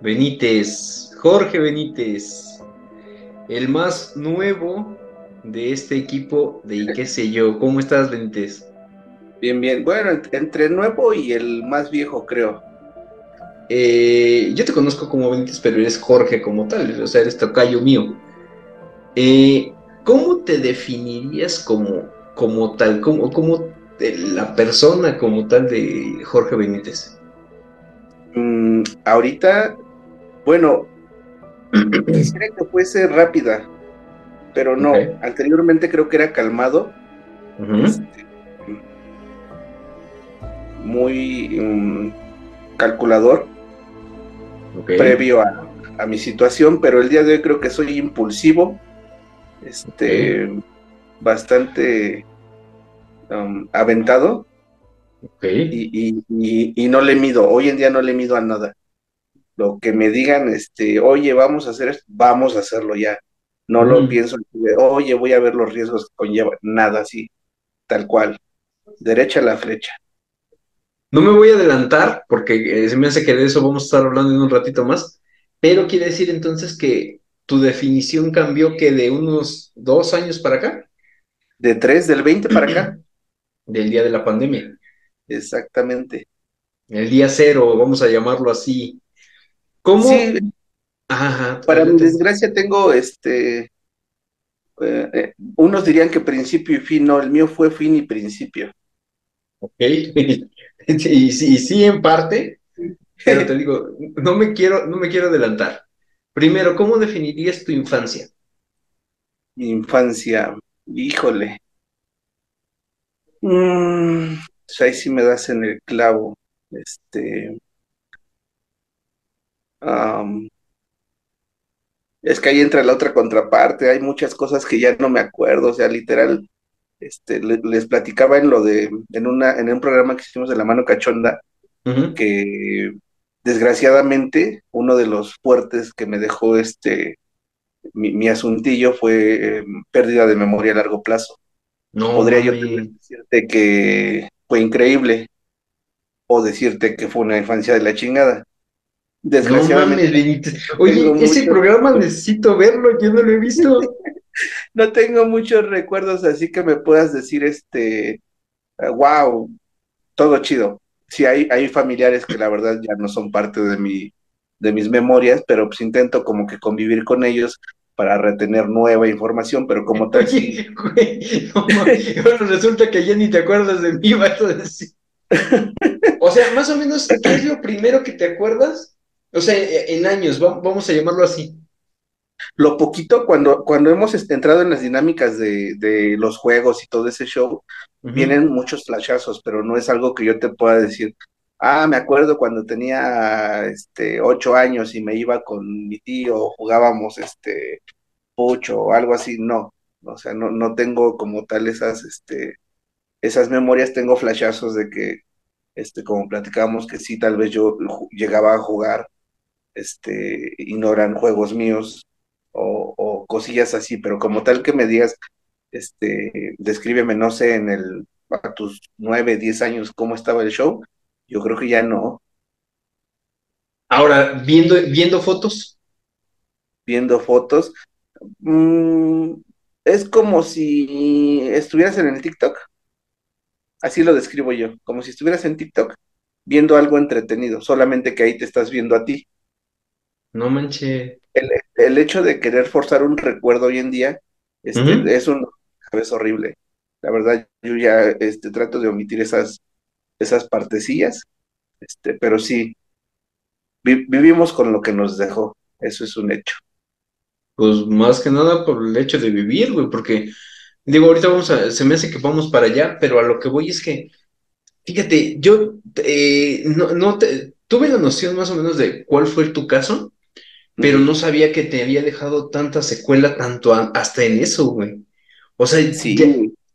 Benítez, Jorge Benítez, el más nuevo de este equipo de qué sé yo. ¿Cómo estás, Benítez? Bien, bien. Bueno, entre nuevo y el más viejo, creo. Eh, yo te conozco como Benítez, pero eres Jorge como tal, o sea, eres tocayo mío. Eh, ¿Cómo te definirías como, como tal, como, como la persona como tal de Jorge Benítez? Mm, ahorita bueno, quisiera que fuese rápida, pero no. Anteriormente creo que era calmado. Este, muy um, calculador. Previo a, mi situación, pero el día de hoy creo que soy impulsivo. Este. Bastante um, aventado. Y, y no le mido. Hoy en día no le mido a nada lo que me digan, este, oye, vamos a hacer esto, vamos a hacerlo ya. No lo pienso, oye, voy a ver los riesgos que conlleva, nada así, tal cual. Derecha a la flecha. No me voy a adelantar porque eh, se me hace que de eso vamos a estar hablando en un ratito más, pero quiere decir entonces que tu definición cambió que de unos dos años para acá. De tres, del 20 para acá. Del día de la pandemia. Exactamente. El día cero, vamos a llamarlo así. ¿Cómo? Sí. Para mi desgracia tengo este. Eh, eh, unos dirían que principio y fin, no, el mío fue fin y principio. Ok. y, sí, sí, en parte, pero te digo, no me quiero, no me quiero adelantar. Primero, ¿cómo definirías tu infancia? Mi infancia, híjole. Mm, pues ahí sí me das en el clavo. Este es que ahí entra la otra contraparte, hay muchas cosas que ya no me acuerdo, o sea, literal, este, les platicaba en lo de, en una, en un programa que hicimos de la mano cachonda, que desgraciadamente uno de los fuertes que me dejó este mi, asuntillo fue em, pérdida de memoria a largo plazo. No, Podría yo decirte que fue increíble o decirte que fue una infancia de la chingada. Desgraciadamente. Oye, ese programa necesito verlo, yo no lo he visto. no tengo muchos recuerdos, así que me puedas decir, este, wow, todo chido. Sí, hay, hay familiares que la verdad ya no son parte de mi, de mis memorias, pero pues intento como que convivir con ellos para retener nueva información, pero como tal. sí. bueno, resulta que ya ni te acuerdas de mí, vas a decir. O sea, más o menos, ¿qué es lo primero que te acuerdas o sea, en años, vamos a llamarlo así. Lo poquito, cuando, cuando hemos entrado en las dinámicas de, los juegos y todo ese show, vienen muchos flashazos, pero no es algo que yo te pueda decir, ah, me acuerdo cuando tenía este ocho años y me iba con mi tío, jugábamos este pucho o algo así, no. O sea, no, no tengo como tal esas, este, esas memorias, tengo flashazos de que, este, como platicábamos, que sí, tal vez yo llegaba a jugar este, ignoran juegos míos o, cosillas así, pero como tal que me digas, este, descríbeme, no sé, en el, a tus nueve, diez años, cómo estaba el show, yo creo que ya no. Ahora, viendo, viendo fotos. Viendo fotos, mm, es como si estuvieras en el TikTok. Así lo describo yo, como si estuvieras en TikTok viendo algo entretenido, solamente que ahí te estás viendo a ti. No manche. El, hecho de querer forzar un recuerdo hoy en día este, es un es horrible. La verdad, yo ya este, trato de omitir esas, esas partecillas, este, pero sí, vivimos con lo que nos dejó, eso es un hecho. Pues más que nada por el hecho de vivir, güey, porque digo, ahorita vamos a, se me hace que vamos para allá, pero a lo que voy es que, fíjate, yo eh, no, no te, tuve la noción más o menos de cuál fue tu caso, pero no sabía que te había dejado tanta secuela tanto hasta en eso, güey. O sea, sí.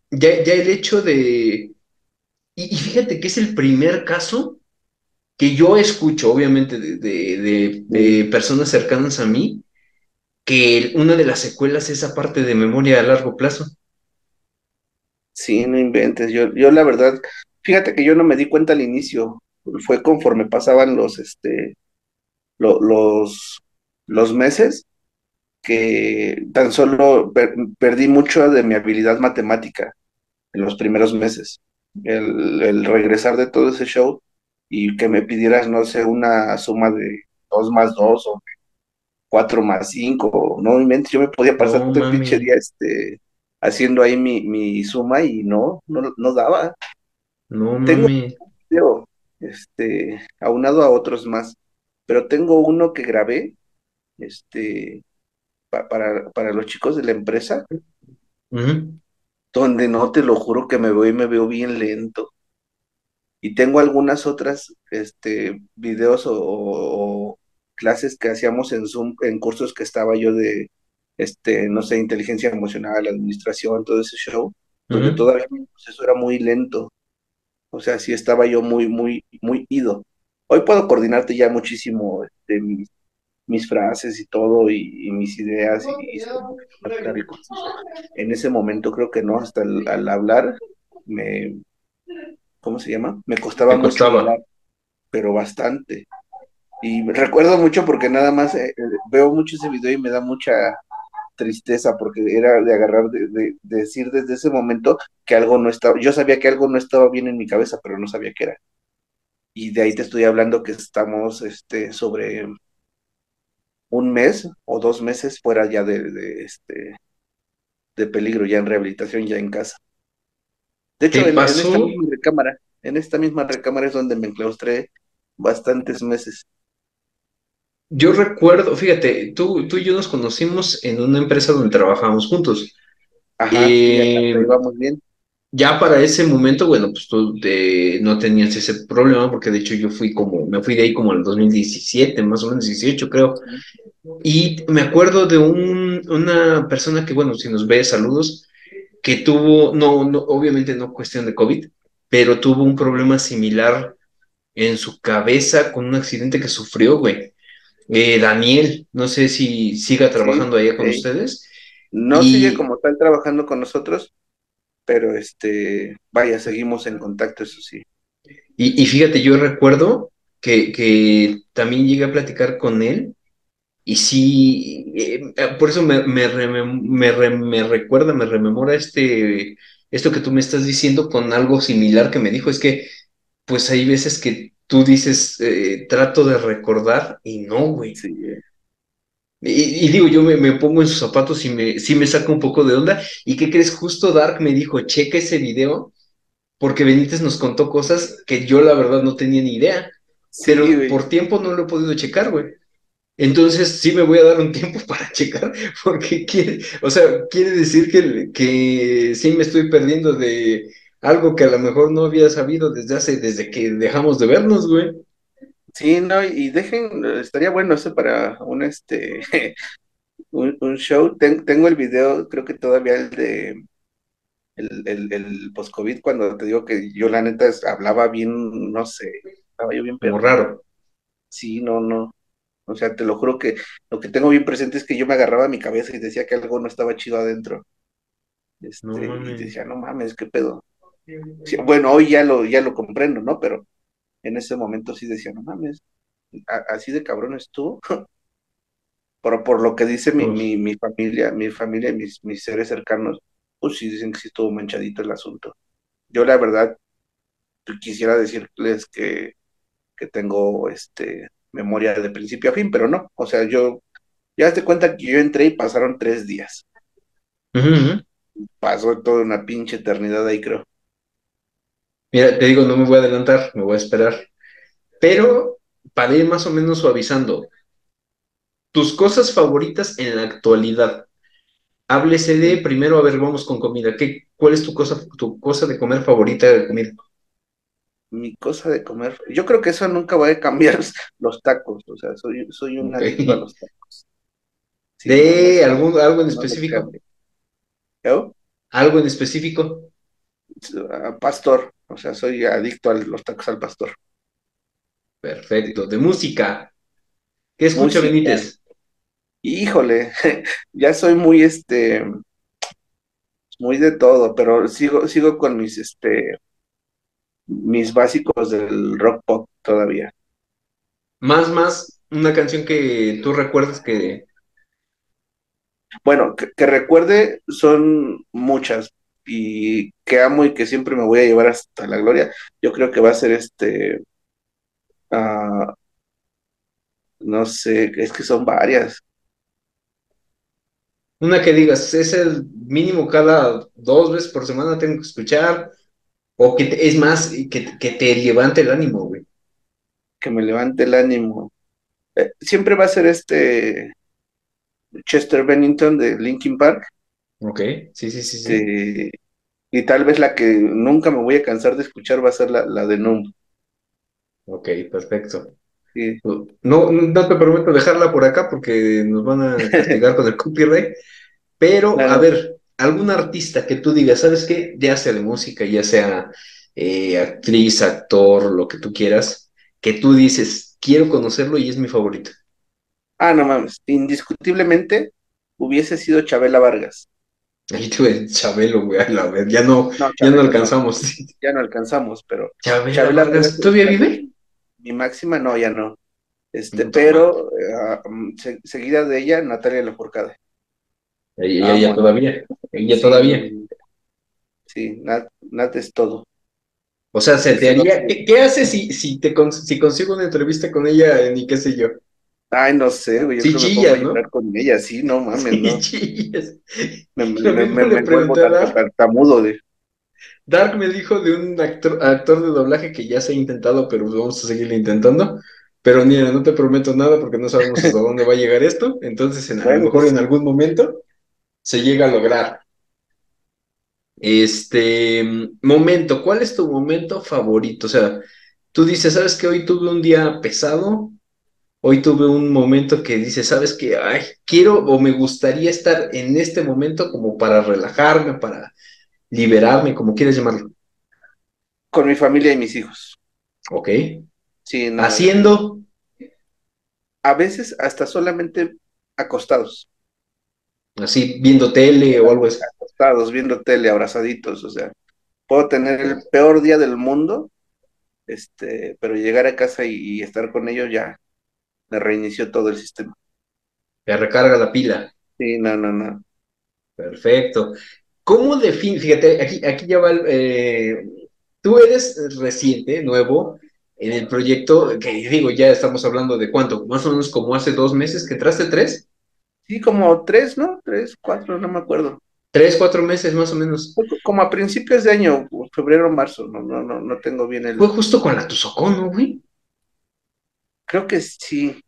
ya, el hecho de... Y, fíjate que es el primer caso que yo escucho, obviamente, de, de, personas cercanas a mí, que una de las secuelas es esa parte de memoria a largo plazo. Sí, no inventes. Yo, yo la verdad, fíjate que yo no me di cuenta al inicio. Fue conforme pasaban los, este, los, los meses que tan solo perdí mucho de mi habilidad matemática en los primeros meses. El, el, regresar de todo ese show y que me pidieras, no sé, una suma de dos más dos o cuatro más cinco, no yo me podía pasar todo el pinche día este, haciendo ahí mi, mi suma y no, no, no daba. No tengo un video, este, aunado a otros más, pero tengo uno que grabé, este, para, para los chicos de la empresa, donde no te lo juro que me veo y me veo bien lento. Y tengo algunas otras este, videos o, clases que hacíamos en Zoom, en cursos que estaba yo de, este, no sé, inteligencia emocional, administración, todo ese show, donde todavía mi proceso era muy lento. O sea, sí estaba yo muy, muy, muy ido. Hoy puedo coordinarte ya muchísimo este, mis, frases y todo, y, mis ideas, y, y En ese momento creo que no, hasta al hablar me, ¿cómo se llama? Me costaba mucho pero bastante. Y recuerdo mucho porque nada más eh, eh, veo mucho ese video y me da mucha tristeza porque era de agarrar, de, decir desde ese momento que algo no estaba, yo sabía que algo no estaba bien en mi cabeza, pero no sabía qué era. Y de ahí te estoy hablando que estamos este, sobre un mes o dos meses fuera ya de, de, este, de peligro, ya en rehabilitación, ya en casa. De hecho, en, esta misma recámara, en esta misma recámara es donde me enclaustré bastantes meses. Yo recuerdo, fíjate, tú, tú y yo nos conocimos en una empresa donde trabajábamos juntos. Ajá, eh, vamos bien. Ya para ese momento, bueno, pues tú no tenías ese problema, porque de hecho yo fui como, me fui de ahí como en el 2017, más o menos 18, creo. Y me acuerdo de un, una persona que, bueno, si nos ve, saludos, que tuvo, no, no, obviamente no cuestión de COVID, pero tuvo un problema similar en su cabeza con un accidente que sufrió, güey. Eh, Daniel, no sé si siga trabajando allá con ustedes. No sigue como tal trabajando con nosotros, pero este, vaya, seguimos en contacto, eso sí. Y, y fíjate, yo recuerdo que, que también llegué a platicar con él y sí, eh, por eso me, me, me, recuerda, me rememora este, esto que tú me estás diciendo con algo similar que me dijo. Es que, pues hay veces que tú dices, eh, trato de recordar y no, güey. Y, digo, yo me, pongo en sus zapatos y me, sí me saca un poco de onda. ¿Y qué crees? Justo Dark me dijo, checa ese video, porque Benítez nos contó cosas que yo la verdad no tenía ni idea. pero por tiempo no lo he podido checar, güey. Entonces sí me voy a dar un tiempo para checar, porque quiere, o sea, quiere decir que, que sí me estoy perdiendo de algo que a lo mejor no había sabido desde hace, desde que dejamos de vernos, güey. Sí, no, y dejen, estaría bueno eso para un este un, show. tengo el video, creo que todavía el de el, el, el post-COVID, cuando te digo que yo la neta hablaba bien, no sé, estaba yo bien Como raro. Sí, no, no. O sea, te lo juro que lo que tengo bien presente es que yo me agarraba a mi cabeza y decía que algo no estaba chido adentro. Este, y decía, no mames, qué pedo. bueno, hoy ya lo, ya lo comprendo, ¿no? Pero en ese momento sí decía, no mames, así de cabrón es tú. Pero por lo que dice mi, mi, mi familia, mi familia y mis, mis seres cercanos, pues sí dicen que sí estuvo manchadito el asunto. Yo la verdad quisiera decirles que, que tengo este memoria de principio a fin, pero no, o sea, yo, ya te cuenta que yo entré y pasaron tres días. Pasó toda una pinche eternidad ahí, creo. Mira, te digo, no me voy a adelantar, me voy a esperar. Pero para ir más o menos suavizando, tus cosas favoritas en la actualidad. Háblese de primero, a ver, vamos con comida. ¿Qué, ¿Cuál es tu cosa, tu cosa de comer favorita de comida? mi cosa de comer. Yo creo que eso nunca va a cambiar los tacos, o sea, soy, soy un adicto a los tacos. ¿De algún, algo en específico? ¿Algo en específico? pastor, o sea, soy adicto a los tacos al pastor. Perfecto. De música. ¿Qué escucha Benítez? Híjole, ya soy muy este, muy de todo, pero sigo, sigo con mis este, mis básicos del rock pop todavía. Más, más, una canción que tú recuerdas que. Bueno, que, recuerde son muchas y que amo y que siempre me voy a llevar hasta la gloria. Yo creo que va a ser este. Ah, no sé, es que son varias. Una que digas, es el mínimo cada dos veces por semana tengo que escuchar, o que es más, que, que te levante el ánimo, güey. Que me levante el ánimo. Eh, siempre va a ser este Chester Bennington de Linkin Park. Ok, sí, sí, sí, sí. y tal vez la que nunca me voy a cansar de escuchar va a ser la, la de Numb. Ok, perfecto. No, no te prometo dejarla por acá porque nos van a castigar con el copyright, pero a ver, algún artista que tú digas, ¿sabes qué? Ya sea de música, ya sea eh, actriz, actor, lo que tú quieras, que tú dices, quiero conocerlo y es mi favorito. Ah, no mames, indiscutiblemente hubiese sido Chabela Vargas. Ahí tuve Chabelo, güey, a ver, ya no, ya no alcanzamos. ya no alcanzamos, pero. Chabela, Vargas, ¿todavía vive? Mi máxima no, ya no. Este, pero eh, mm, seguida de ella, Natalia Lafourcade. Ella, ella todavía, ella todavía. Sí, Nat, Nat, es todo. O sea, se te haría, ¿qué, hace si, si, te, si consigo una entrevista con ella ni qué sé yo? Ay, no sé, güey. Sí, chillas, ¿no? con ella, sí, no mames, sí, ¿no? chillas. Me, me, me, me vuelvo tartamudo de... Dark me dijo de un actor, actor de doblaje que ya se ha intentado, pero vamos a seguirle intentando. Pero mira, no te prometo nada porque no sabemos hasta dónde va a llegar esto. Entonces, en, a lo mejor pues en algún momento se llega a lograr. Este momento, ¿cuál es tu momento favorito? O sea, tú dices, ¿sabes que hoy tuve un día pesado? Hoy tuve un momento que dice, ¿sabes qué? Ay, quiero o me gustaría estar en este momento como para relajarme, para liberarme, como quieres llamarlo. Con mi familia y mis hijos. Ok. Sí, Haciendo. A veces hasta solamente acostados. Así, viendo tele o algo así. Acostados, viendo tele, abrazaditos, o sea, puedo tener el peor día del mundo, este, pero llegar a casa y, estar con ellos ya me reinició todo el sistema. Te recarga la pila. Sí, no, no, no. Perfecto. ¿Cómo define? Fíjate, aquí, aquí ya va. Eh, tú eres reciente, nuevo, en el proyecto, que digo, ya estamos hablando de cuánto, más o menos como hace dos meses que entraste, tres. Sí, como tres, ¿no? Tres, cuatro, no me acuerdo. Tres, cuatro meses más o menos. Como a principios de año, febrero, marzo, no, no, no, no tengo bien el. Fue justo con la Tuzocón, ¿no, güey? Creo que sí.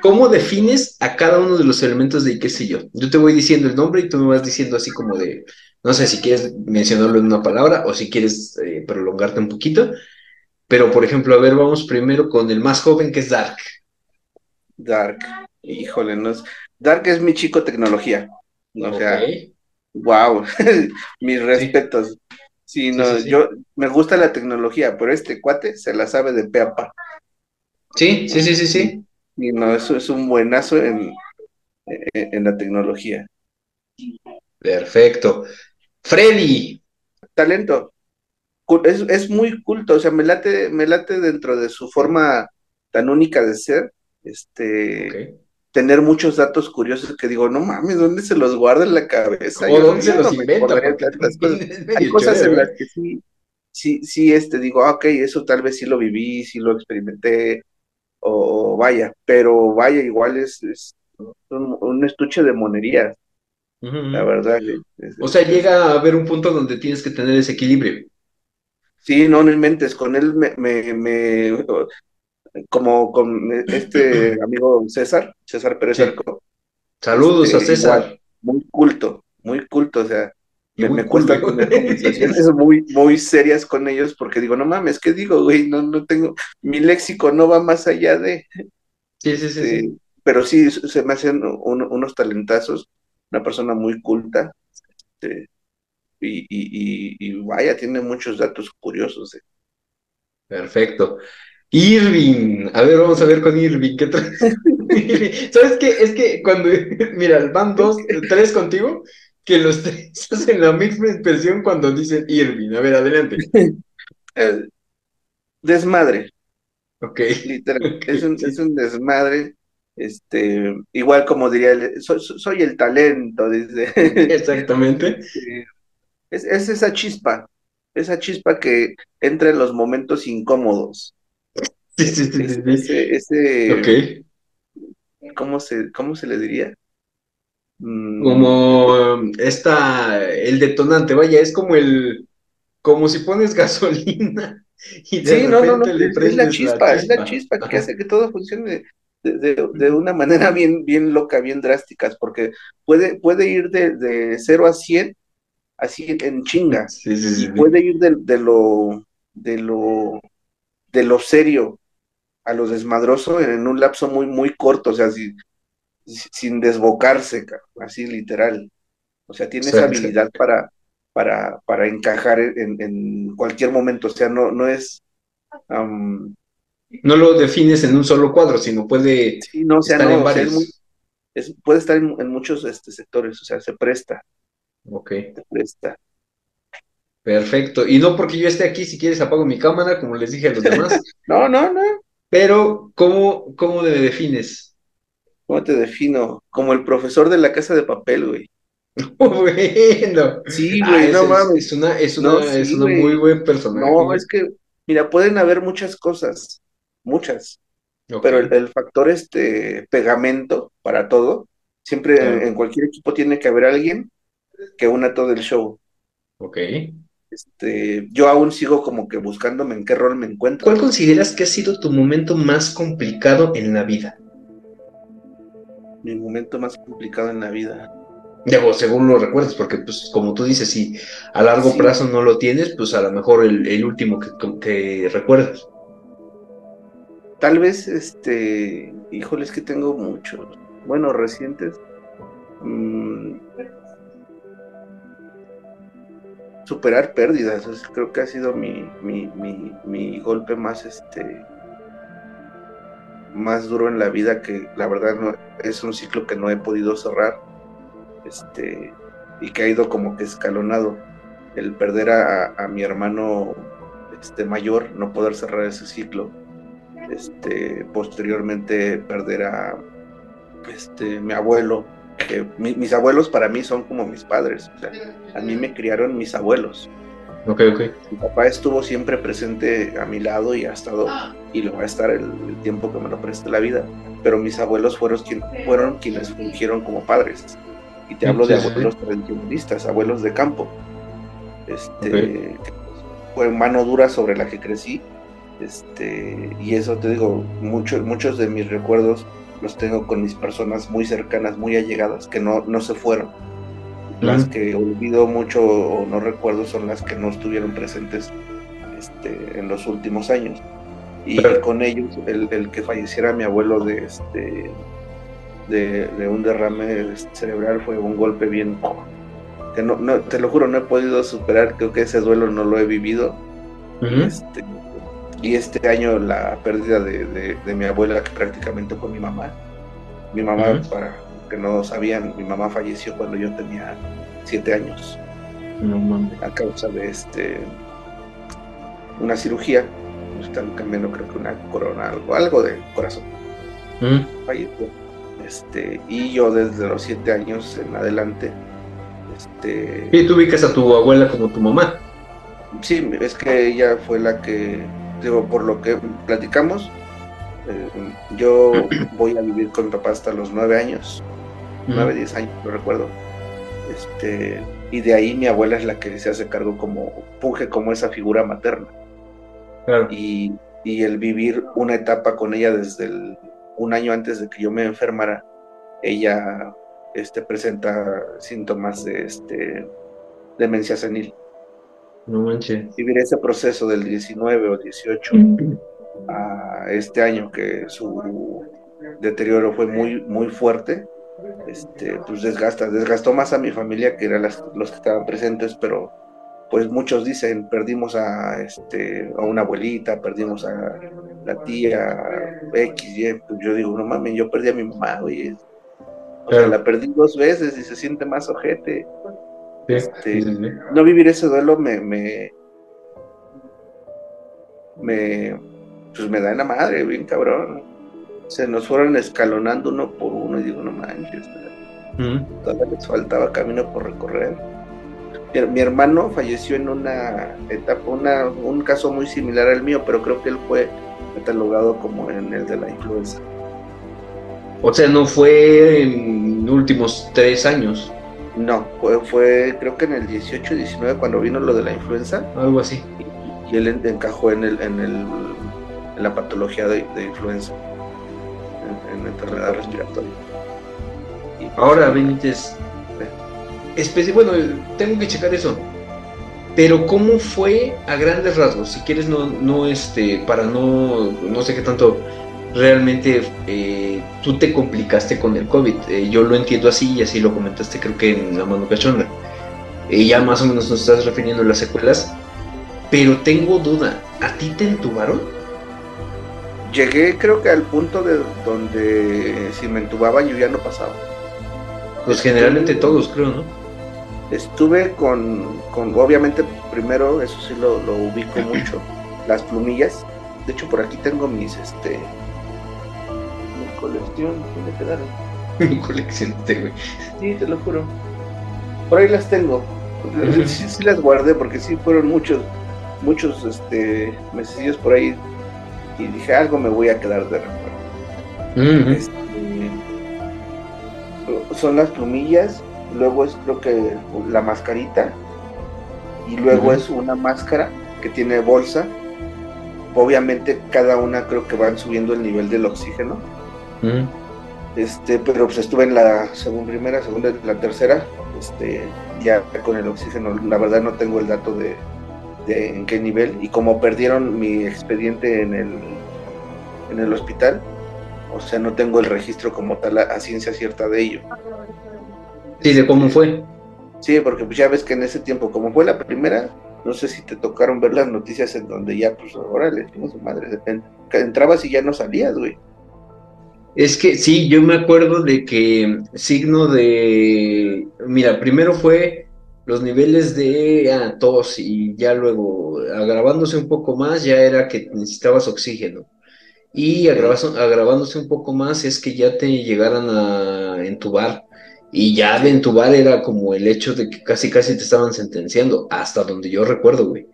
¿Cómo defines a cada uno de los elementos de qué sé yo? Yo te voy diciendo el nombre y tú me vas diciendo así como de, no sé si quieres mencionarlo en una palabra o si quieres eh, prolongarte un poquito. Pero, por ejemplo, a ver, vamos primero con el más joven que es Dark. Dark, híjole, no es... Dark es mi chico tecnología. O sea, wow, mis respetos. Sí, no, yo me gusta la tecnología, pero este cuate se la sabe de pe Sí, sí, sí, sí, sí. Y no, eso es un buenazo en, en, la tecnología. Perfecto. Freddy. Talento. Es, es, muy culto, o sea, me late, me late dentro de su forma tan única de ser, este, tener muchos datos curiosos que digo, no mames, ¿dónde se los guarda en la cabeza? ¿O dónde se los inventa? Hay cosas en las que sí, sí, sí, este, digo, ah, ok, eso tal vez sí lo viví, sí lo experimenté, o, vaya, pero vaya, igual es, un, estuche de monerías, la verdad. o sea, llega a haber un punto donde tienes que tener ese equilibrio. Sí, no, no inventes, con él me, me, como con este amigo César, César Pérez Arco. Saludos a este, César. muy culto, muy culto, o sea, me, me cuesta tener conversaciones muy, muy serias con ellos porque digo, no mames, ¿qué digo, güey? No, no tengo, mi léxico no va más allá de... Sí, sí, sí. sí. Pero sí, se me hacen unos talentazos, una persona muy culta, este, y, y, y, vaya, tiene muchos datos curiosos. Eh. Perfecto. Irving, a ver, vamos a ver con Irving, ¿qué traes? ¿Sabes qué? Es que cuando, mira, van dos, tres contigo, que los tres hacen la misma expresión cuando dicen Irving. A ver, adelante. desmadre. Ok. Literal. Es, un, es un desmadre. Este, igual como diría, soy, soy el talento, dice. Exactamente. Es, es, esa chispa, esa chispa que entra en los momentos incómodos. Sí, sí, sí, sí. Ese, ese. ¿cómo se, cómo se le diría? Mm, Como esta, el detonante, vaya, es como el, como si pones gasolina y de Sí, no, no, no, le es, es prendes la chispa, es la chispa. que hace que todo funcione de, de- de una manera bien, bien loca, bien drásticas, porque puede, puede ir de, de 0 a 100 así en chinga, Sí, sí, sí, y puede ir de, de lo, de lo, de lo serio a lo desmadroso en un lapso muy, muy corto, o sea, si- sin desbocarse, ca- así literal. O sea, tiene esa habilidad para, para, para encajar en, en cualquier momento, o sea, no, no es... No lo defines en un solo cuadro, sino puede Sí, no, o sea, estar no, en o sea, es muy, varios. es- puede estar en, en muchos este, sectores, o sea, se presta, Ok, se presta. perfecto. Y no porque yo esté aquí, si quieres apago mi cámara, como les dije a los demás, No, no, no, pero ¿cómo, cómo me defines? ¿Cómo te defino? Como el profesor de la casa de papel, güey. Bueno, Sí, ah, güey, es, no es, mames. es una, es No, una, es sí, una muy buen personaje. No, es que, mira, pueden haber muchas cosas, muchas, pero el, el factor este pegamento para todo, siempre en cualquier equipo tiene que haber alguien que una todo el show. Ok. Este, yo aún sigo como que buscándome en qué rol me encuentro. ¿Cuál consideras que ha sido tu momento más complicado en la vida? Mi momento más complicado en la vida. Digo, según lo recuerdas, porque pues como tú dices, si a largo Sí. plazo no lo tienes, pues a lo mejor el, el último que, que recuerdas. Tal vez, este, híjole, es que tengo muchos, bueno, recientes. Mm, superar pérdidas, creo que ha sido mi, mi, mi, mi golpe más, este, más duro en la vida, que la verdad no, es un ciclo que no he podido cerrar, este, y que ha ido como que escalonado. El perder a, mi hermano este, mayor, no poder cerrar ese ciclo este, posteriormente perder a este, mi abuelo, que mi- mis abuelos para mí son como mis padres, a mí me criaron mis abuelos. Ok, ok. Mi papá estuvo siempre presente a mi lado y ha estado y lo va a estar el, el tiempo que me lo preste la vida, pero mis abuelos fueron, quien, fueron quienes fungieron como padres. Y te hablo de sí, abuelos tradicionalistas, abuelos de campo. Este, fue mano dura sobre la que crecí. Este, y eso te digo, muchos muchos de mis recuerdos los tengo con mis personas muy cercanas, muy allegadas, que no, no se fueron. Las que olvido mucho o no recuerdo son las que no estuvieron presentes este, en los últimos años. Y con ellos, el, el que falleciera mi abuelo de, este, de, de un derrame cerebral fue un golpe bien que no, no, te lo juro, no he podido superar, creo que ese duelo no lo he vivido. Este, y este año la pérdida de, de- de mi abuela, que prácticamente fue mi mamá. Mi mamá, para que no sabían, mi mamá falleció cuando yo tenía siete años No mames. a causa de este una cirugía. Me Están cambiando, creo que una corona, algo, algo de corazón. Ujú. Falleció. Este, y yo desde los siete años en adelante, este, Y tú ubicas a tu abuela como tu mamá. Sí, es que ella fue la que, digo, por lo que platicamos, eh, yo voy a vivir con mi papá hasta los nueve años, nueve, diez años, no recuerdo. Este, y de ahí mi abuela es la que se hace cargo como, funge como esa figura materna. Claro. Y, y el vivir una etapa con ella desde el- un año antes de que yo me enfermara, ella este, presenta síntomas de este, demencia senil. No manches. vivir ese proceso del 19 o 18 a este año que su deterioro fue muy muy fuerte este pues desgasta desgastó más a mi familia que eran las- los que estaban presentes pero pues muchos dicen perdimos a este a una abuelita perdimos a la tía X, Y, pues yo digo, no mames, yo perdí a mi mamá, güey. O sea, la perdí dos veces y se siente más ojete. Este, no vivir ese duelo me, me, me, pues me da en la madre, bien cabrón. Se nos fueron escalonando uno por uno y digo, no manches, todavía les faltaba camino por recorrer. Mi, hermano falleció en una etapa, una, un caso muy similar al mío, pero creo que él fue catalogado como en el de la influenza. O sea, no fue en últimos tres años. No, fue, fue creo que en el 18, 19 cuando vino lo de la influenza. Algo así. Y, él encajó en el, en el en la patología de, influenza, en, enfermedad respiratoria. Ahora, Benítez, bueno, tengo que checar eso. Pero cómo fue a grandes rasgos, si quieres no, no este, para no, no sé qué tanto realmente eh, tú te complicaste con el COVID. Eh, yo lo entiendo así y así lo comentaste creo que en la mano cachonda. Eh, ya más o menos nos estás refiriendo a las secuelas. Pero tengo duda, ¿a ti te entubaron? Llegué creo que al punto de donde si me entubaban yo ya no pasaba. Pues generalmente todos creo, ¿no? Estuve con, con obviamente primero, eso sí lo, lo ubico mucho, las plumillas. De hecho por aquí tengo mis este colección, ¿dónde quedaron? Mi colección, güey. Sí, te lo juro. Por ahí las tengo. sí, las guardé porque sí fueron muchos, muchos este, mesillos por ahí. Y dije, algo me voy a quedar de recuerdo. Este, son las plumillas, luego es creo que la mascarita, y luego es una máscara que tiene bolsa. Obviamente cada una creo que van subiendo el nivel del oxígeno este, pero pues estuve en la segunda, primera, segunda, la tercera, este, ya con el oxígeno. La verdad no tengo el dato de, en qué nivel y como perdieron mi expediente en el, en el hospital, o sea, no tengo el registro como tal a, ciencia cierta de ello. Sí, de cómo fue. Sí, porque pues ya ves que en ese tiempo, como fue la primera, no sé si te tocaron ver las noticias en donde ya, pues, órale, su madre, entrabas y ya no salías, güey. Es que sí, yo me acuerdo de que signo de, mira, primero fue los niveles de ah, tos y ya luego agravándose un poco más ya era que necesitabas oxígeno. Y agravándose un poco más es que ya te llegaran a entubar. Y ya de entubar era como el hecho de que casi casi te estaban sentenciando, hasta donde yo recuerdo, güey.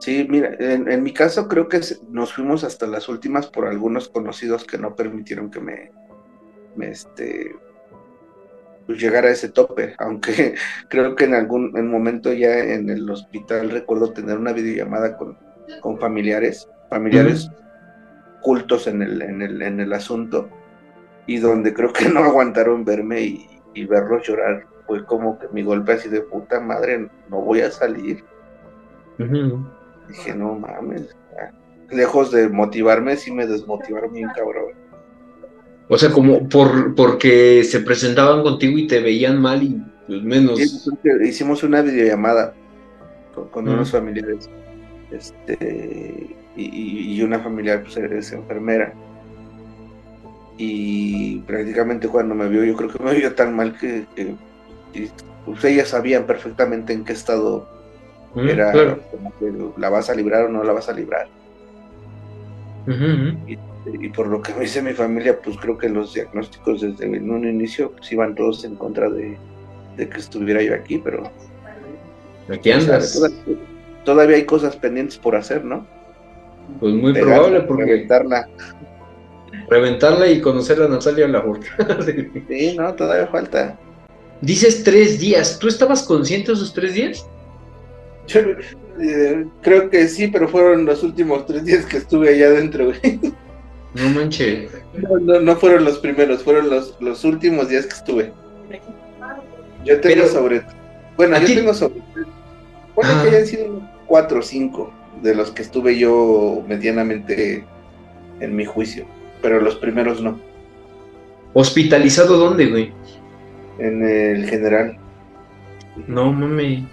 Sí, mira, en, mi caso creo que nos fuimos hasta las últimas por algunos conocidos que no permitieron que me, este, pues llegara a ese tope, aunque creo que en algún momento ya en el hospital recuerdo tener una videollamada con, con familiares, familiares cultos en el, en, el, en el asunto, y donde creo que no aguantaron verme y, y verlos llorar, fue como que mi golpe así de puta madre, no voy a salir. Dije, no mames. Lejos de motivarme, sí me desmotivaron bien cabrón. O sea, como por porque se presentaban contigo y te veían mal y pues menos. hicimos una videollamada con, unos familiares. Este y, una familiar pues es enfermera. Y prácticamente cuando me vio, yo creo que me vio tan mal que, pues ellas sabían perfectamente en qué estado Mm, era como que la vas a librar o no la vas a librar. y, por lo que me dice mi familia, pues creo que los diagnósticos desde un inicio pues iban todos en contra de, que estuviera yo aquí, pero... Aquí andas. todavía, hay cosas pendientes por hacer, ¿no? Pues muy probable porque... Reventarla. Reventarla y conocer a Natalia Lajour. sí, no, todavía falta. Dices tres días. ¿Tú estabas consciente de esos tres días? Yo eh, creo que sí, pero fueron los últimos tres días que estuve allá adentro, güey. No manches. No, no, fueron los primeros, fueron los, los últimos días que estuve. Yo tengo sobre. Bueno, yo tengo sobre. Puede que ah. hayan sido cuatro o cinco de los que estuve yo medianamente en mi juicio, pero los primeros no. ¿Hospitalizado dónde, güey? En el general. No mami.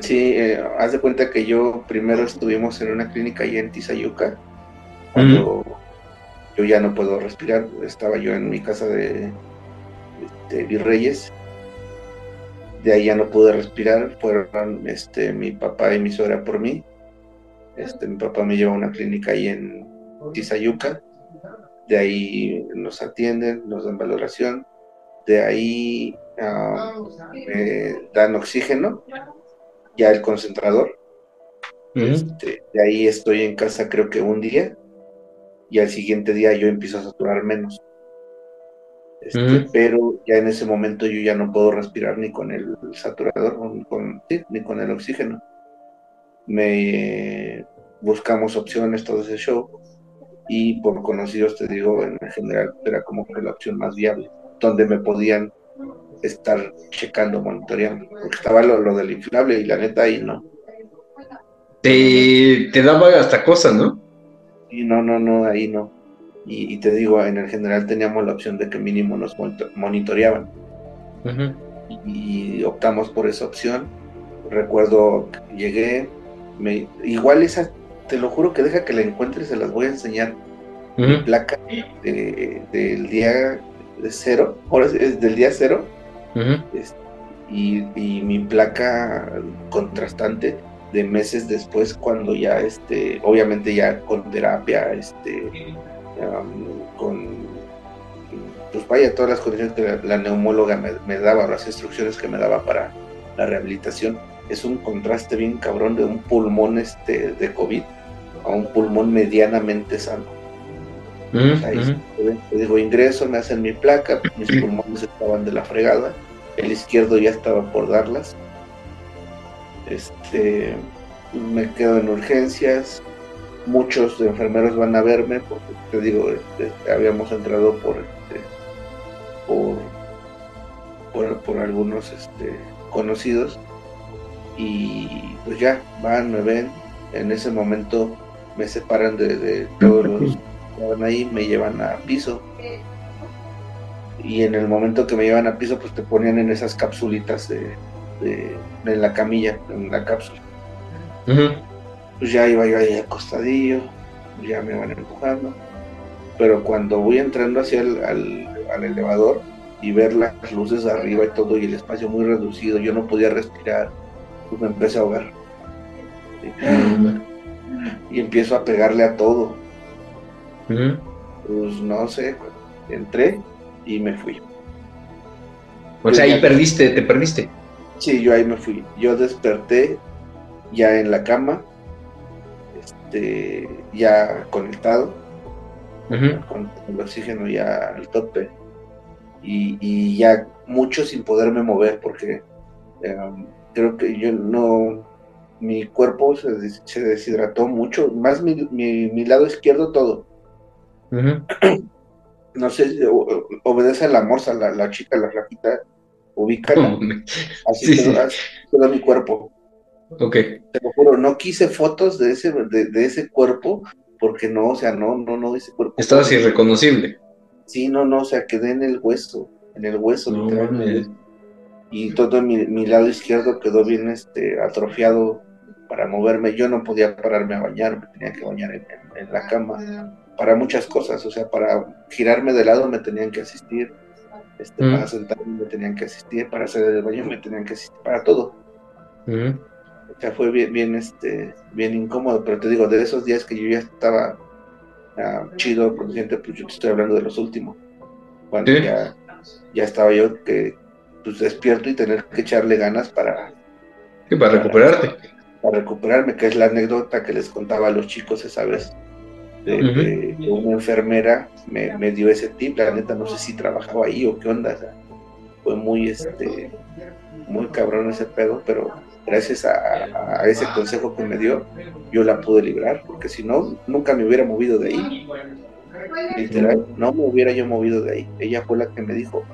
Sí, eh, haz de cuenta que yo primero estuvimos en una clínica allá en Tizayuca cuando yo ya no puedo respirar. Estaba yo en mi casa de, de Virreyes. De ahí ya no pude respirar. Fueron este, mi papá y mi suegra por mí. Este, mi papá me lleva a una clínica ahí en Tizayuca. De ahí nos atienden, nos dan valoración. De ahí ah, me dan oxígeno, ya el concentrador. Este, de ahí estoy en casa creo que un día y al siguiente día yo empiezo a saturar menos. Este, pero ya en ese momento yo ya no puedo respirar ni con el saturador, ni con el oxígeno. Me buscamos opciones, todo ese show, y por conocidos te digo, en general era como que la opción más viable, donde me podían estar checando, monitoreando, porque estaba lo, del inflable y la neta ahí no. Te, te daba hasta cosas, ¿no? Y no, no, no, ahí no. Y, te digo, en el general teníamos la opción de que mínimo nos monitoreaban. y, optamos por esa opción. Recuerdo que llegué, me, igual esa, te lo juro que deja que la encuentres, se las voy a enseñar. Mi placa del día de cero, ahora es del día cero, y, y mi placa contrastante de meses después cuando ya este obviamente ya con terapia este con pues vaya todas las condiciones que la, neumóloga me, daba las instrucciones que me daba para la rehabilitación es un contraste bien cabrón de un pulmón este de covid a un pulmón medianamente sano. Ahí digo ingreso me hacen mi placa mis pulmones estaban de la fregada el izquierdo ya estaba por darlas este, me quedo en urgencias, muchos enfermeros van a verme, porque te digo, este, habíamos entrado por, este, por, por, algunos este, conocidos, y pues ya, van, me ven, en ese momento me separan de, todos los que estaban ahí, me llevan a piso, y en el momento que me llevan a piso, pues te ponían en esas capsulitas de en la camilla, en la cápsula. Pues ya iba yo ahí acostadillo, ya me van empujando. Pero cuando voy entrando hacia el al, elevador y ver las luces arriba y todo y el espacio muy reducido, yo no podía respirar, pues me empecé a ahogar. Y empiezo a pegarle a todo. Pues no sé, entré y me fui. O sea, ahí perdiste, te perdiste. Sí, yo ahí me fui. Yo desperté ya en la cama, este, ya conectado, con el oxígeno ya al tope, y, ya mucho sin poderme mover porque em, creo que yo no, mi cuerpo se, deshidrató mucho, más mi, mi, lado izquierdo todo. no sé, obedece a la morsa, la, la chica, la flaquita, ubícala. Así, quedó, mi cuerpo. Ok. Te lo juro, no quise fotos de ese, de, ese cuerpo porque no, o sea, no, no, no, ese cuerpo. Estaba así irreconocible. Sí, no, no, o sea, quedé en el hueso, en el hueso, literalmente. Y todo mi, lado izquierdo quedó bien este, atrofiado para moverme. Yo no podía pararme a bañar, me tenía que bañar en, en la cama para muchas cosas, o sea, para girarme de lado me tenían que asistir este, para sentarme me tenían que asistir, para hacer el baño me tenían que asistir, para todo. O sea, fue bien, bien, este, bien incómodo, pero te digo, de esos días que yo ya estaba ah, chido, consciente, pues yo te estoy hablando de los últimos. Cuando ya, ya estaba yo que pues despierto y tener que echarle ganas para... para recuperarte. Para recuperarme, que es la anécdota que les contaba a los chicos esa vez de, una enfermera me, dio ese tip, la neta no sé si trabajaba ahí o qué onda, fue muy este muy cabrón ese pedo, pero gracias a, ese consejo que me dio, yo la pude librar, porque si no, nunca me hubiera movido de ahí. Literal, no me hubiera yo movido de ahí. Ella fue la que me dijo,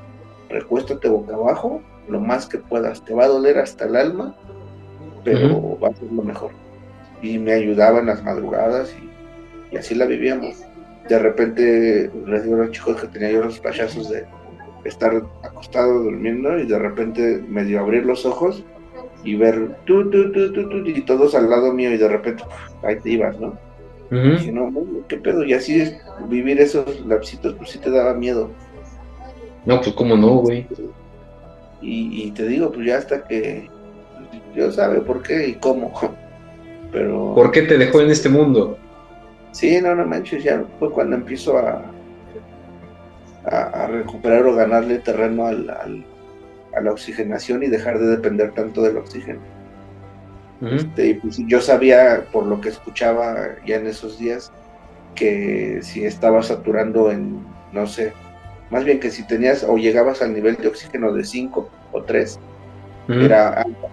recuéstate boca abajo, lo más que puedas, te va a doler hasta el alma, pero va a ser lo mejor. Y me ayudaba en las madrugadas y y así la vivíamos. De repente les digo a los chicos que tenía yo los payazos de estar acostado durmiendo y de repente medio abrir los ojos y ver tú, tú, tú, tú, tú, y todos al lado mío y de repente ahí te ibas, ¿no? Dije, no, qué pedo, y así es, vivir esos lapsitos, pues sí te daba miedo. No, pues cómo no, güey. Y, te digo, pues ya hasta que Dios sabe por qué y cómo. Pero. ¿Por qué te dejó en este mundo? Sí, no, no manches, ya fue cuando empiezo a, a, recuperar o ganarle terreno al, a la oxigenación y dejar de depender tanto del oxígeno. Este, pues, yo sabía, por lo que escuchaba ya en esos días, que si estaba saturando en, no sé, más bien que si tenías o llegabas al nivel de oxígeno de 5 o 3, era alta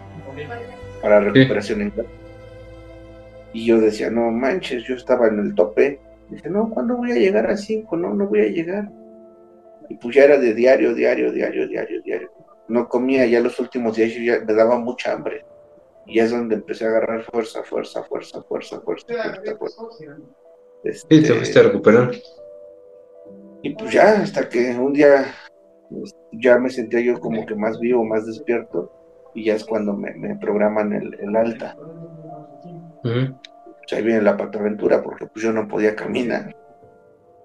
para recuperación en casa. Y yo decía, no manches, yo estaba en el tope. Dije, no, ¿cuándo voy a llegar a 5? No, no voy a llegar. Y pues ya era de diario, diario, diario, diario, diario. No comía ya los últimos días, ya me daba mucha hambre. Y es donde empecé a agarrar fuerza, fuerza, fuerza, fuerza, fuerza, fuerza, fuerza. Este, te fuiste a recuperar. Y pues ya, hasta que un día pues, ya me sentía yo como que más vivo, más despierto, y ya es cuando me, programan el, alta. Ahí viene la pataventura, porque pues yo no podía caminar.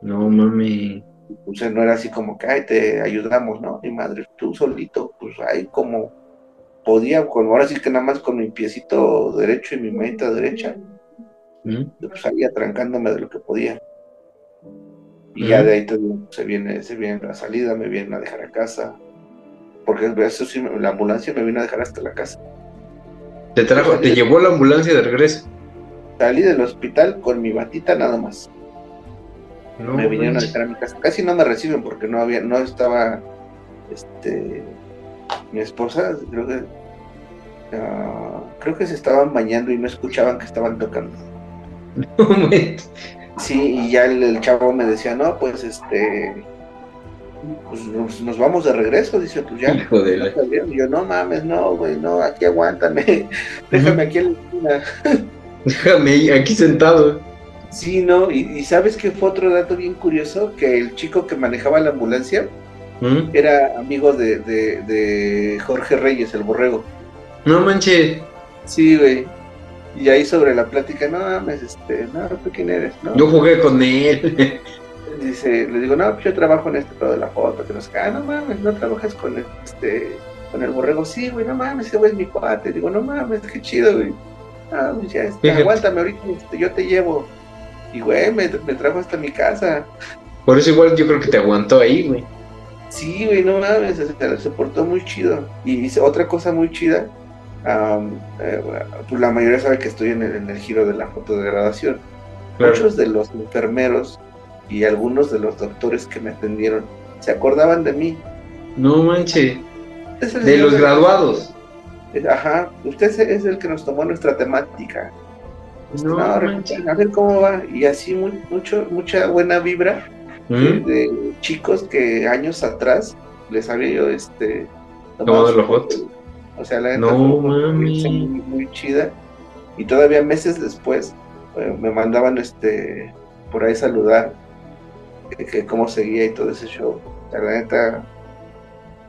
No mami. Pues no era así como que, ay, te ayudamos, ¿no? Mi madre, tú solito, pues ahí como podía, con, ahora sí que nada más con mi piecito derecho y mi manita derecha, pues ahí atrancándome de lo que podía. Y ya de ahí se viene, se viene la salida, me vienen a dejar a casa. Porque eso sí, la ambulancia me vino a dejar hasta la casa. ¿Te trajo, te llevó la ambulancia de regreso? Salí del hospital con mi batita nada más. me vinieron a dejar a mi casa. Casi no me reciben porque no había, no estaba este mi esposa, creo que ah, creo que se estaban bañando y no escuchaban que estaban tocando. Sí, y ya el, chavo me decía, no, pues este, pues nos, vamos de regreso, dice, pues ya. Hijo de Y yo, no mames, no, güey, no, aquí aguántame, déjame aquí en la esquina. déjame aquí sentado. Sí, no, y, sabes que fue otro dato bien curioso, que el chico que manejaba la ambulancia era amigo de, de, de Jorge Reyes, el borrego. No manches. Sí, güey. Y ahí sobre la plática, no mames, este, no, ¿tú quién eres? No, yo jugué con él. Dice, le digo, no, pues yo trabajo en este pedo de la foto, que nos ah, no mames, no trabajas con este, con el borrego, sí, güey, no mames, ese güey es mi cuate, digo, no mames, qué chido, güey. Ah, pues ya, este, aguántame ahorita, este, yo te llevo. Y güey, me, me trajo hasta mi casa. Por eso igual yo creo que te aguantó ahí, güey. Sí, güey, no mames, se, portó muy chido. Y dice otra cosa muy chida, eh, pues la mayoría sabe que estoy en el, giro de la foto de graduación. Muchos de los enfermeros y algunos de los doctores que me atendieron se acordaban de mí. No manche. De los graduados. Ajá, usted es el que nos tomó nuestra temática. No, no a ver cómo va. Y así mucho, mucha buena vibra ¿Mm? de, chicos que años atrás les había yo este tomado los fotos o sea, la no, Muy, chida. Y todavía meses después eh, me mandaban este por ahí saludar que, cómo seguía y todo ese show. La neta,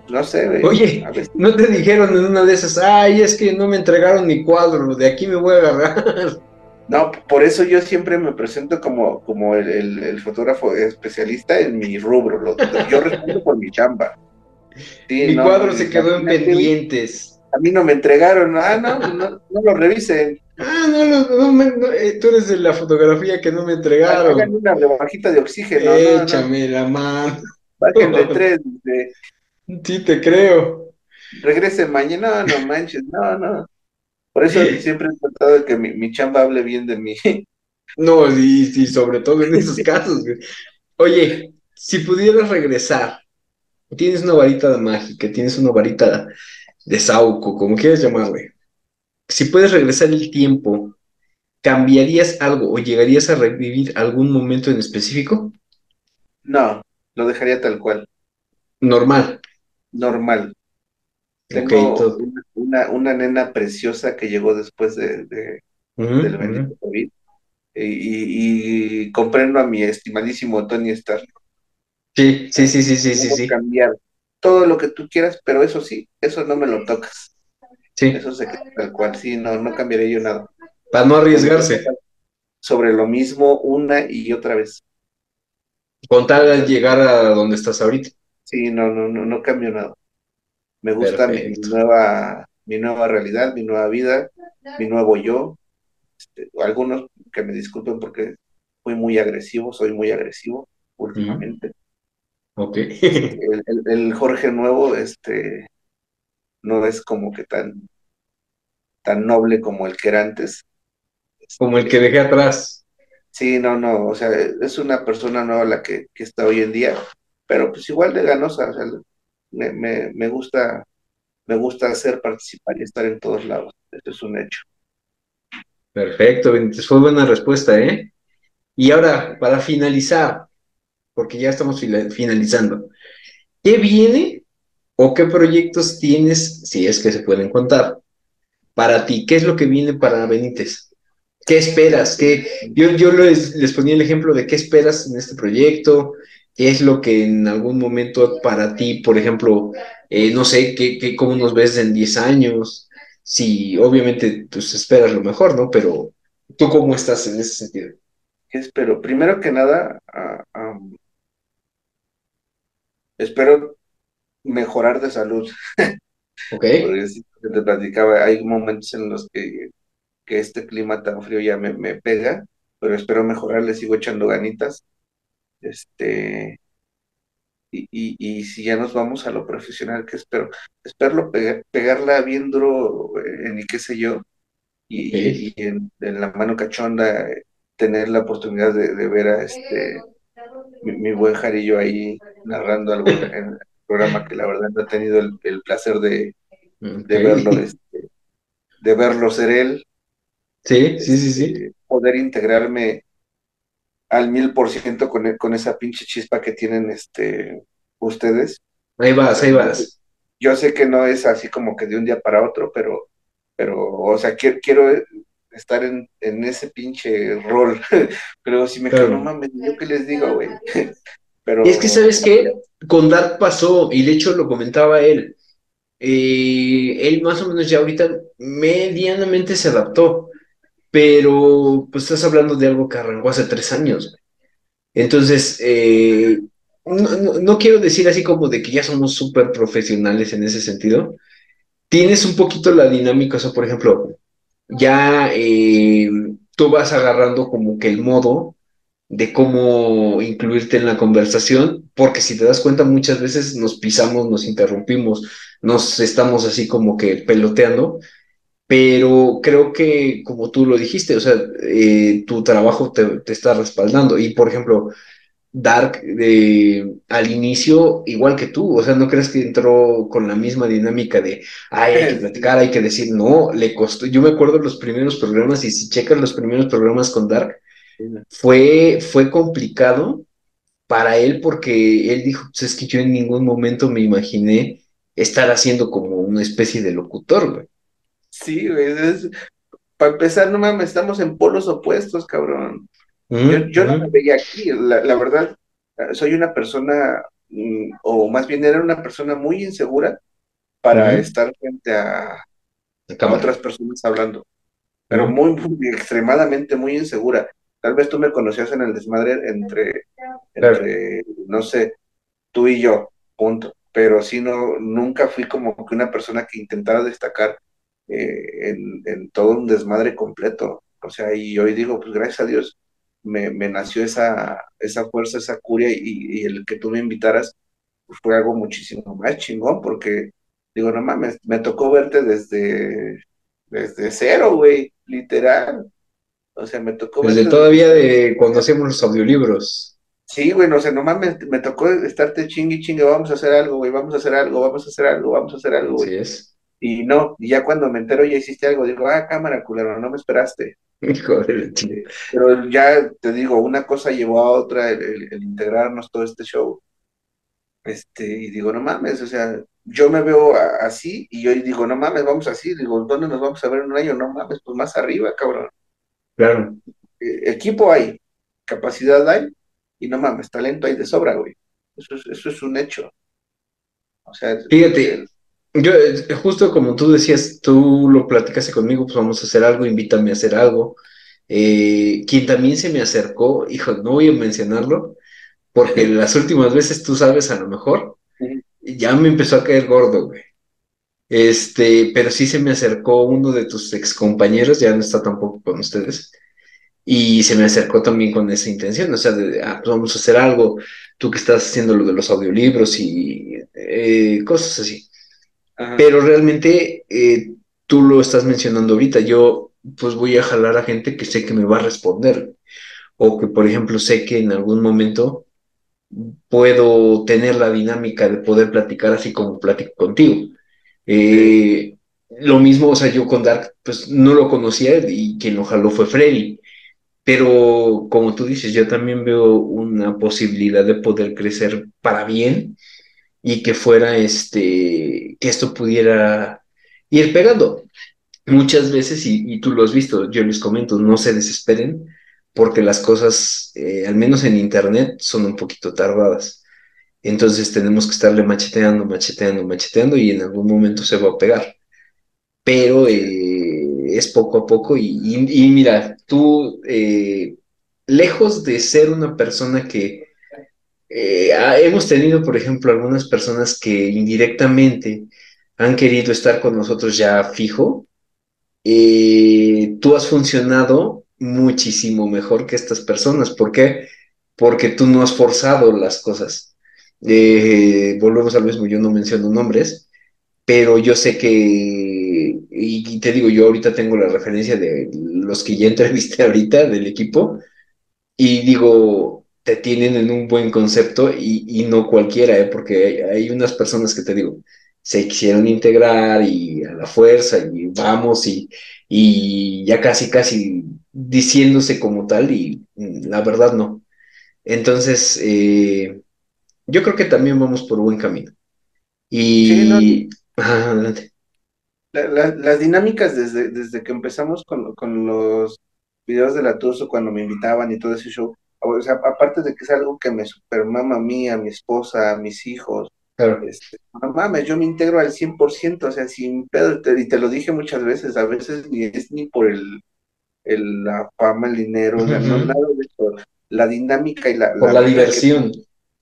no sé. Oye, no te dijeron en una de esas, ay, es que no me entregaron mi cuadro, de aquí me voy a agarrar. No, por eso yo siempre me presento como, como el, fotógrafo especialista en mi rubro. yo respondo por mi chamba. mi cuadro se quedó en pendientes a mí no me entregaron, ah, no, no, no lo revisen. Ah, no, no, eh, tú eres de la fotografía que no me entregaron. Hagan una rebajita de oxígeno. Échame la mano. Bajen de tres. Sí, te creo. Regrese mañana, no, no manches, no, no. Por eso siempre he tratado de que mi, mi chamba hable bien de mí. No, y, sí, sobre todo en esos casos. Oye, si pudieras regresar, tienes una varita de mágica, tienes una varita de Sauco, como quieras llamarle. Si puedes regresar el tiempo, ¿cambiarías algo o llegarías a revivir algún momento en específico? No, lo dejaría tal cual. Normal. Normal. Tengo una, una, nena preciosa que llegó después de, del bendito COVID. Y, comprendo a mi estimadísimo Tony Stark. Sí, sí, sí, sí, sí, sí, sí. cambiar todo lo que tú quieras, pero eso sí, eso no me lo tocas. Sí. Eso se queda tal cual, sí, no, no cambiaré yo nada. Para no arriesgarse. sobre lo mismo una y otra vez. Con tal de llegar a donde estás ahorita. Sí, no, no, no, no cambio nada. Me gusta mi, nueva, mi nueva realidad, mi nueva vida, mi nuevo yo. Este, algunos que me disculpen porque fui muy agresivo, soy muy agresivo últimamente. Ok. Este, el, Jorge nuevo, este, no es como que tan, tan noble como el que era antes. Como el que dejé atrás. Sí, no, no, o sea, es una persona nueva la que, está hoy en día, pero pues igual de ganosa, o sea, me, me, me gusta, me gusta hacer participar y estar en todos lados, eso es un hecho. Perfecto, Benítez, fue buena respuesta, ¿eh? Y ahora, para finalizar, porque ya estamos finalizando, ¿qué viene o qué proyectos tienes, si es que se pueden contar, para ti? ¿Qué es lo que viene para Benítez? ¿Qué esperas? ¿Qué... Yo, yo les, les ponía el ejemplo de qué esperas en este proyecto, qué es lo que en algún momento para ti, por ejemplo, eh, no sé, qué, qué, cómo nos ves en 10 años, si obviamente pues esperas lo mejor, ¿no? Pero tú cómo estás en ese sentido. ¿Qué espero? Primero que nada, espero mejorar de salud. Ok. te platicaba, hay momentos en los que, este clima tan frío ya me, me, pega, pero espero mejorar, le sigo echando ganitas. Este, y, y, si ya nos vamos a lo profesional, que espero, espero pegarla bien duro en y qué sé yo, y, en, la mano cachonda, tener la oportunidad de, ver a este mi, buen Jarillo ahí narrando algo en el programa que la verdad no he tenido el, placer de, verlo, este, de verlo ser él. Sí, sí, sí, sí. Este, poder integrarme al mil por ciento con, con esa pinche chispa que tienen este ustedes. Ahí vas, ahí vas. Yo sé que no es así como que de un día para otro, pero, pero, o sea, quiero, quiero estar en, ese pinche rol. pero si me quedo, no mames, yo qué les digo, güey. pero... Y es que, ¿sabes qué? Con Dark pasó, y de hecho lo comentaba él. Eh, él más o menos ya ahorita medianamente se adaptó pero pues estás hablando de algo que arrancó hace tres años. Entonces, eh, no, quiero decir así como de que ya somos súper profesionales en ese sentido. Tienes un poquito la dinámica, o sea, por ejemplo, ya eh, tú vas agarrando como que el modo de cómo incluirte en la conversación, porque si te das cuenta muchas veces nos pisamos, nos interrumpimos, nos estamos así como que peloteando pero creo que, como tú lo dijiste, o sea, eh, tu trabajo te, está respaldando. Y, por ejemplo, Dark al inicio, igual que tú, o sea, no crees que entró con la misma dinámica de, ay, hay que platicar, hay que decir, no, le costó. Yo me acuerdo los primeros programas, y si checas los primeros programas con Dark, fue, fue complicado para él porque él dijo, pues es que yo en ningún momento me imaginé estar haciendo como una especie de locutor, güey. Sí, güey. para empezar, no mames, estamos en polos opuestos, cabrón. yo, no me veía aquí, la, verdad, soy una persona, mm, o más bien era una persona muy insegura para estar frente a, otras personas hablando, pero muy, muy, extremadamente muy insegura. Tal vez tú me conocías en el desmadre entre, entre no sé, tú y yo, punto. Pero sí, no, nunca fui como que una persona que intentara destacar eh, en, todo un desmadre completo. O sea, y hoy digo, pues gracias a Dios me, nació esa, esa fuerza, esa curia y, el que tú me invitaras pues, fue algo muchísimo más chingón porque digo, no mames, me tocó verte desde, desde cero, güey, literal. O sea, me tocó Desde todavía de cuando hacíamos los audiolibros. Sí, güey, o sea, no mames, me tocó estarte chingue chingue, vamos a hacer algo, güey, vamos a hacer algo, vamos a hacer algo, vamos a hacer algo, güey. Así es. Y no, y ya cuando me entero ya hiciste algo, digo, ah, cámara, culero, no me esperaste. Hijo este, Pero ya te digo, una cosa llevó a otra, el, integrarnos todo este show. Este, y digo, no mames, o sea, yo me veo así y yo digo, no mames, vamos así. Digo, ¿dónde nos vamos a ver en un año? No mames, pues más arriba, cabrón. Claro. E, equipo hay, capacidad hay, y no mames, talento hay de sobra, güey. Eso es, eso es un hecho. O sea, fíjate, yo, eh, justo como tú decías, tú lo platicaste conmigo, pues vamos a hacer algo, invítame a hacer algo. Eh, quien también se me acercó, hijo, no voy a mencionarlo, porque las últimas veces tú sabes a lo mejor, ya me empezó a caer gordo, güey. Este, pero sí se me acercó uno de tus ex compañeros, ya no está tampoco con ustedes, y se me acercó también con esa intención, o sea, de, ah, pues vamos a hacer algo, tú que estás haciendo lo de los audiolibros y eh, cosas así. Pero realmente eh, tú lo estás mencionando ahorita, yo pues voy a jalar a gente que sé que me va a responder, o que por ejemplo sé que en algún momento puedo tener la dinámica de poder platicar así como platico contigo. Eh, lo mismo, o sea, yo con Dark, pues no lo conocía y quien lo jaló fue Freddy. Pero como tú dices, yo también veo una posibilidad de poder crecer para bien y que fuera este, que esto pudiera ir pegando. Muchas veces, y, tú lo has visto, yo les comento, no se desesperen porque las cosas, eh, al menos en Internet, son un poquito tardadas. Entonces tenemos que estarle macheteando, macheteando, macheteando y en algún momento se va a pegar. Pero eh, es poco a poco y, mira, tú, eh, lejos de ser una persona que hemos tenido, por ejemplo, algunas personas que indirectamente han querido estar con nosotros ya fijo, tú has funcionado muchísimo mejor que estas personas. ¿Por qué? Porque tú no has forzado las cosas. Eh, volvemos al mismo, yo no menciono nombres, pero yo sé que, y, te digo, yo ahorita tengo la referencia de los que ya entrevisté ahorita del equipo, y digo, te tienen en un buen concepto y, no cualquiera, ¿eh? porque hay, unas personas que te digo, se quisieron integrar y a la fuerza y vamos y, y ya casi, casi diciéndose como tal y la verdad no. Entonces, eh, yo creo que también vamos por buen camino. Y... adelante. Las dinámicas desde, desde que empezamos con, con los videos de la Tuso cuando me invitaban y todo ese show, o sea, aparte de que es algo que me supermama a mí, a mi esposa, a mis hijos, este, no mames, yo me integro al 100%, o sea, sin pedo, y te lo dije muchas veces, a veces ni es ni por el, la fama, el dinero, o sea, no nada de eso, la dinámica y la... Por la, diversión.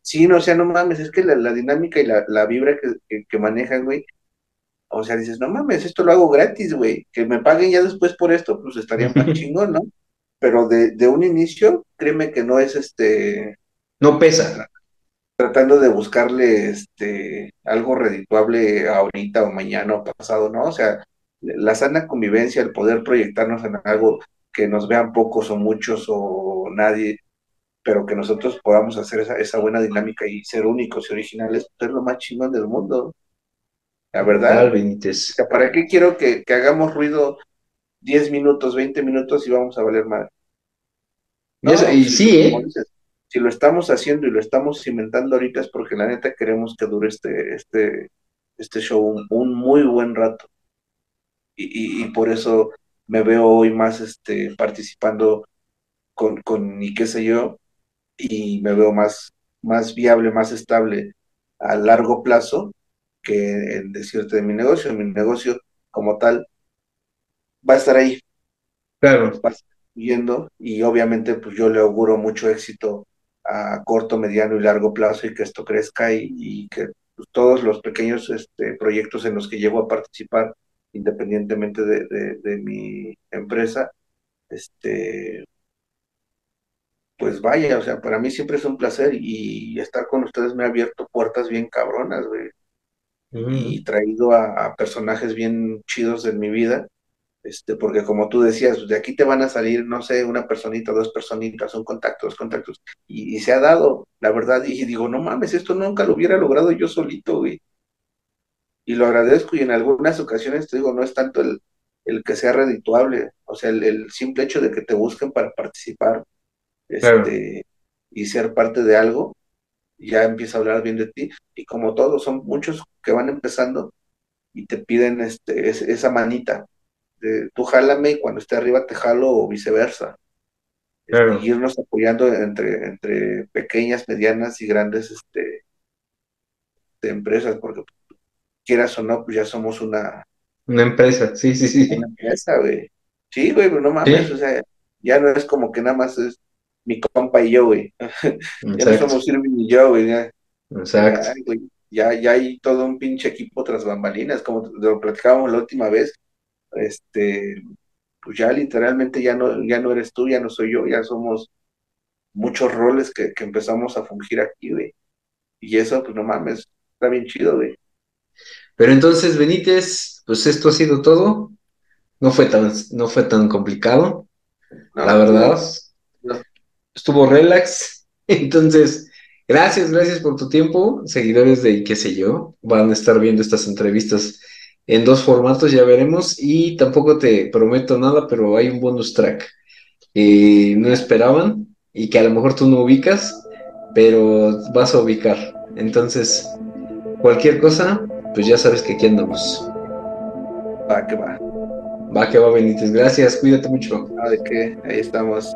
sí, no, o sea, no mames, es que la, dinámica y la, vibra que, que, manejan, güey, o sea, dices, no mames, esto lo hago gratis, güey, que me paguen ya después por esto, pues estaría más chingón, ¿no? Pero de, de un inicio, créeme que no es este... No pesa tratando de buscarle este algo redituable ahorita o mañana o pasado, ¿no? O sea, la sana convivencia, el poder proyectarnos en algo que nos vean pocos o muchos o nadie, pero que nosotros podamos hacer esa, esa buena dinámica y ser únicos y originales, pues es lo más chingón del mundo. La verdad. Benítez. O sea, ¿para qué quiero que, hagamos ruido 10 minutos, 20 minutos y vamos a valer mal? y sí, ¿eh? si lo estamos haciendo y lo estamos cimentando ahorita es porque la neta queremos que dure este, este, este show un, muy buen rato. Y, por eso me veo hoy más este, participando con, con y qué sé yo, y me veo más, más viable, más estable a largo plazo que en decirte de mi negocio. Mi negocio como tal va a estar ahí. Claro. Va a estar yendo y obviamente pues yo le auguro mucho éxito a corto, mediano y largo plazo y que esto crezca y, que pues, todos los pequeños este, proyectos en los que llego a participar, independientemente de, mi empresa, este, pues vaya, o sea, para mí siempre es un placer y estar con ustedes me ha abierto puertas bien cabronas, güey. Y traído a, a, personajes bien chidos en mi vida este, porque como tú decías, de aquí te van a salir, no sé, una personita, dos personitas, un contacto, dos contactos, y, se ha dado, la verdad, y digo, no mames, esto nunca lo hubiera logrado yo solito, güey. Y lo agradezco, y en algunas ocasiones te digo, no es tanto el, el que sea redituable, o sea, el, simple hecho de que te busquen para participar, este, y ser parte de algo, ya empieza a hablar bien de ti, y como todos, son muchos que van empezando y te piden este, esa manita, tú jálame y cuando esté arriba te jalo o viceversa. Este, y irnos apoyando entre, entre pequeñas, medianas y grandes este, empresas, porque quieras o no, pues ya somos una... Una empresa, sí, sí, sí. Una empresa, güey. Sí, güey, pero no mames, o sea, Ya no es como que nada más es mi compa y yo, güey. ya no somos Irving y yo, güey. Ya, Exacto. Ya, ya, hay todo un pinche equipo tras bambalinas, como lo platicábamos la última vez. Este, pues ya literalmente ya no, ya no eres tú, ya no soy yo, ya somos muchos roles que, que empezamos a fungir aquí, güey. Y eso, pues no mames, está bien chido, güey. Pero entonces, Benítez, pues esto ha sido todo. No fue tan, no fue tan complicado. la verdad. Estuvo relax. Entonces, gracias, gracias por tu tiempo. Seguidores de qué sé yo, van a estar viendo estas entrevistas en dos formatos, ya veremos. Y tampoco te prometo nada, pero hay un bonus track que no esperaban y que a lo mejor tú no ubicas, pero vas a ubicar. Entonces, cualquier cosa, pues ya sabes que aquí andamos. Va que va. Va que va, Benítez. Gracias, cuídate mucho. Ah, de qué, ahí estamos.